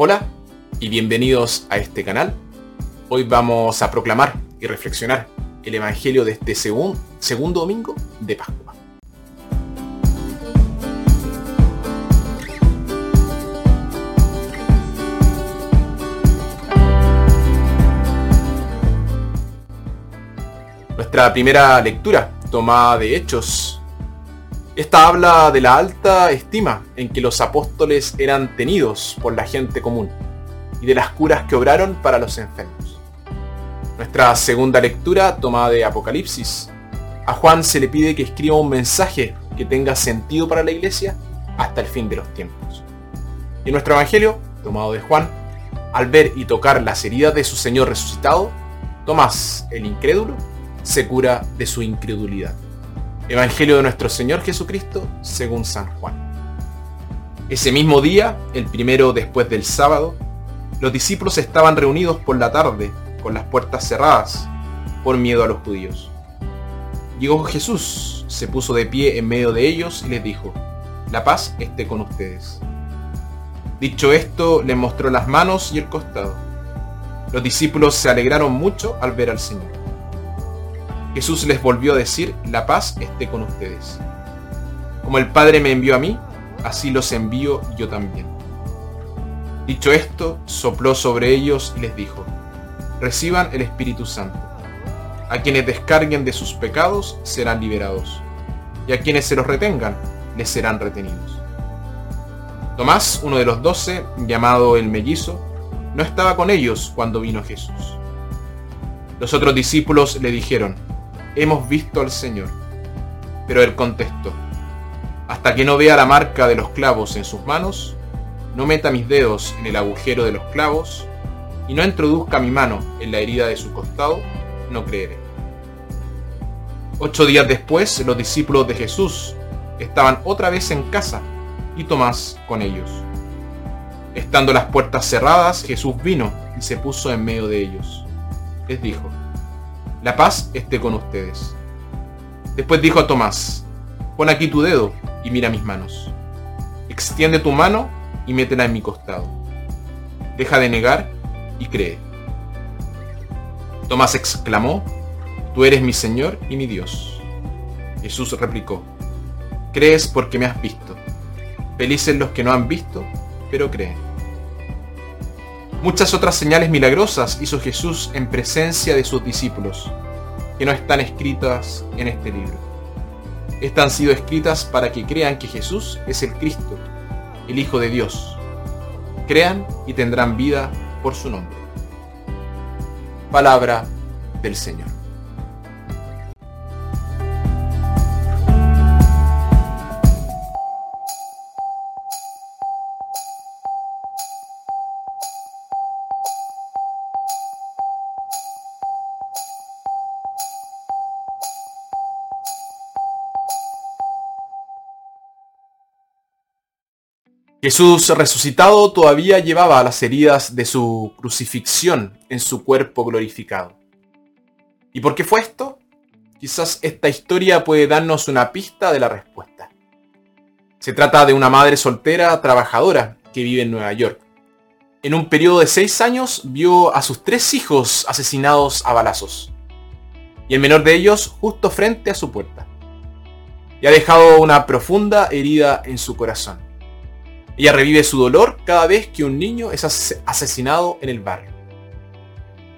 Hola y bienvenidos a este canal. Hoy vamos a proclamar y reflexionar el Evangelio de este segun- segundo domingo de Pascua. Nuestra primera lectura, tomada de Hechos. Esta habla de la alta estima en que los apóstoles eran tenidos por la gente común y de las curas que obraron para los enfermos. Nuestra segunda lectura, tomada de Apocalipsis. A Juan se le pide que escriba un mensaje que tenga sentido para la iglesia hasta el fin de los tiempos. Y nuestro Evangelio, tomado de Juan, al ver y tocar las heridas de su Señor resucitado, Tomás, el incrédulo, se cura de su incredulidad. Evangelio de nuestro Señor Jesucristo según San Juan. Ese mismo día, el primero después del sábado, los discípulos estaban reunidos por la tarde con las puertas cerradas por miedo a los judíos. Llegó Jesús, se puso de pie en medio de ellos y les dijo, la paz esté con ustedes. Dicho esto, les mostró las manos y el costado. Los discípulos se alegraron mucho al ver al Señor. Jesús les volvió a decir, la paz esté con ustedes. Como el Padre me envió a mí, así los envío yo también. Dicho esto, sopló sobre ellos y les dijo, reciban el Espíritu Santo. A quienes descarguen de sus pecados serán liberados, y a quienes se los retengan les serán retenidos. Tomás, uno de los doce, llamado el mellizo, no estaba con ellos cuando vino Jesús. Los otros discípulos le dijeron, hemos visto al Señor. Pero él contestó, hasta que no vea la marca de los clavos en sus manos, no meta mis dedos en el agujero de los clavos, y no introduzca mi mano en la herida de su costado, no creeré. Ocho días después, los discípulos de Jesús estaban otra vez en casa, y Tomás con ellos. Estando las puertas cerradas, Jesús vino y se puso en medio de ellos. Les dijo, la paz esté con ustedes. Después dijo a Tomás, pon aquí tu dedo y mira mis manos. Extiende tu mano y métela en mi costado. Deja de negar y cree. Tomás exclamó, tú eres mi Señor y mi Dios. Jesús replicó, crees porque me has visto. Felices los que no han visto, pero creen. Muchas otras señales milagrosas hizo Jesús en presencia de sus discípulos, que no están escritas en este libro. Estas han sido escritas para que crean que Jesús es el Cristo, el Hijo de Dios. Crean y tendrán vida por su nombre. Palabra del Señor. Jesús resucitado todavía llevaba las heridas de su crucifixión en su cuerpo glorificado. ¿Y por qué fue esto? Quizás esta historia puede darnos una pista de la respuesta. Se trata de una madre soltera trabajadora que vive en Nueva York. En un periodo de seis años vio a sus tres hijos asesinados a balazos. Y el menor de ellos justo frente a su puerta. Y ha dejado una profunda herida en su corazón. Ella revive su dolor cada vez que un niño es as- asesinado en el barrio.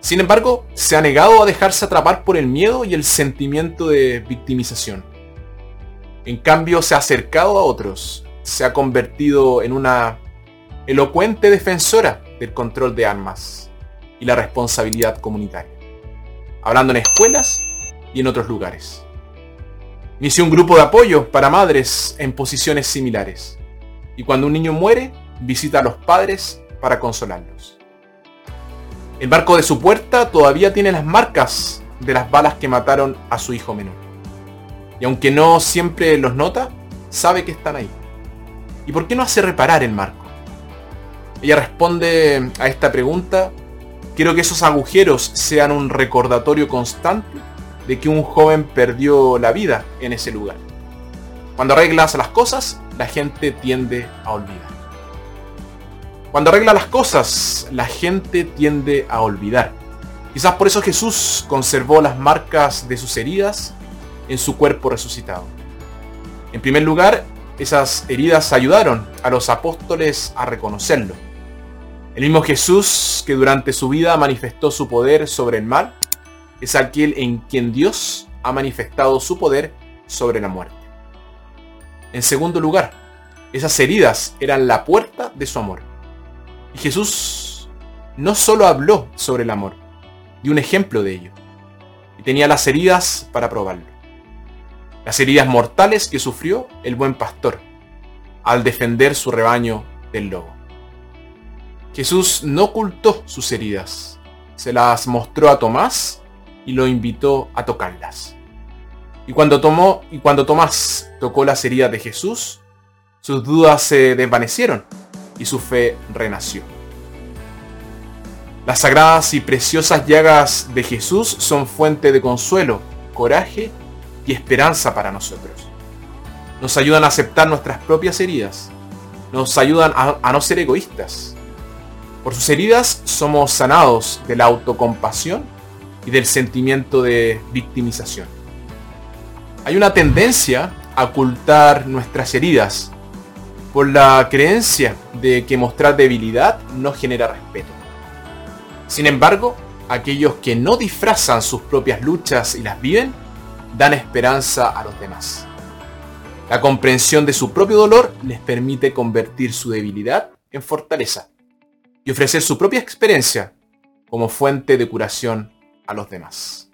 Sin embargo, se ha negado a dejarse atrapar por el miedo y el sentimiento de victimización. En cambio, se ha acercado a otros, se ha convertido en una elocuente defensora del control de armas y la responsabilidad comunitaria, hablando en escuelas y en otros lugares. Inició un grupo de apoyo para madres en posiciones similares y cuando un niño muere, visita a los padres para consolarlos. El barco de su puerta todavía tiene las marcas de las balas que mataron a su hijo menor. Y aunque no siempre los nota, sabe que están ahí. ¿Y por qué no hace reparar el marco? Ella responde a esta pregunta, quiero que esos agujeros sean un recordatorio constante de que un joven perdió la vida en ese lugar. Cuando arreglas las cosas, la gente tiende a olvidar. Cuando arregla las cosas, la gente tiende a olvidar. Quizás por eso Jesús conservó las marcas de sus heridas en su cuerpo resucitado. En primer lugar, esas heridas ayudaron a los apóstoles a reconocerlo. El mismo Jesús que durante su vida manifestó su poder sobre el mal, es aquel en quien Dios ha manifestado su poder sobre la muerte. En segundo lugar, esas heridas eran la puerta de su amor. Y Jesús no solo habló sobre el amor, dio un ejemplo de ello. Y tenía las heridas para probarlo. Las heridas mortales que sufrió el buen pastor al defender su rebaño del lobo. Jesús no ocultó sus heridas, se las mostró a Tomás y lo invitó a tocarlas. Y cuando, tomó, y cuando Tomás tocó las heridas de Jesús, sus dudas se desvanecieron y su fe renació. Las sagradas y preciosas llagas de Jesús son fuente de consuelo, coraje y esperanza para nosotros. Nos ayudan a aceptar nuestras propias heridas. Nos ayudan a, a no ser egoístas. Por sus heridas somos sanados de la autocompasión y del sentimiento de victimización. Hay una tendencia a ocultar nuestras heridas por la creencia de que mostrar debilidad no genera respeto. Sin embargo, aquellos que no disfrazan sus propias luchas y las viven, dan esperanza a los demás. La comprensión de su propio dolor les permite convertir su debilidad en fortaleza y ofrecer su propia experiencia como fuente de curación a los demás.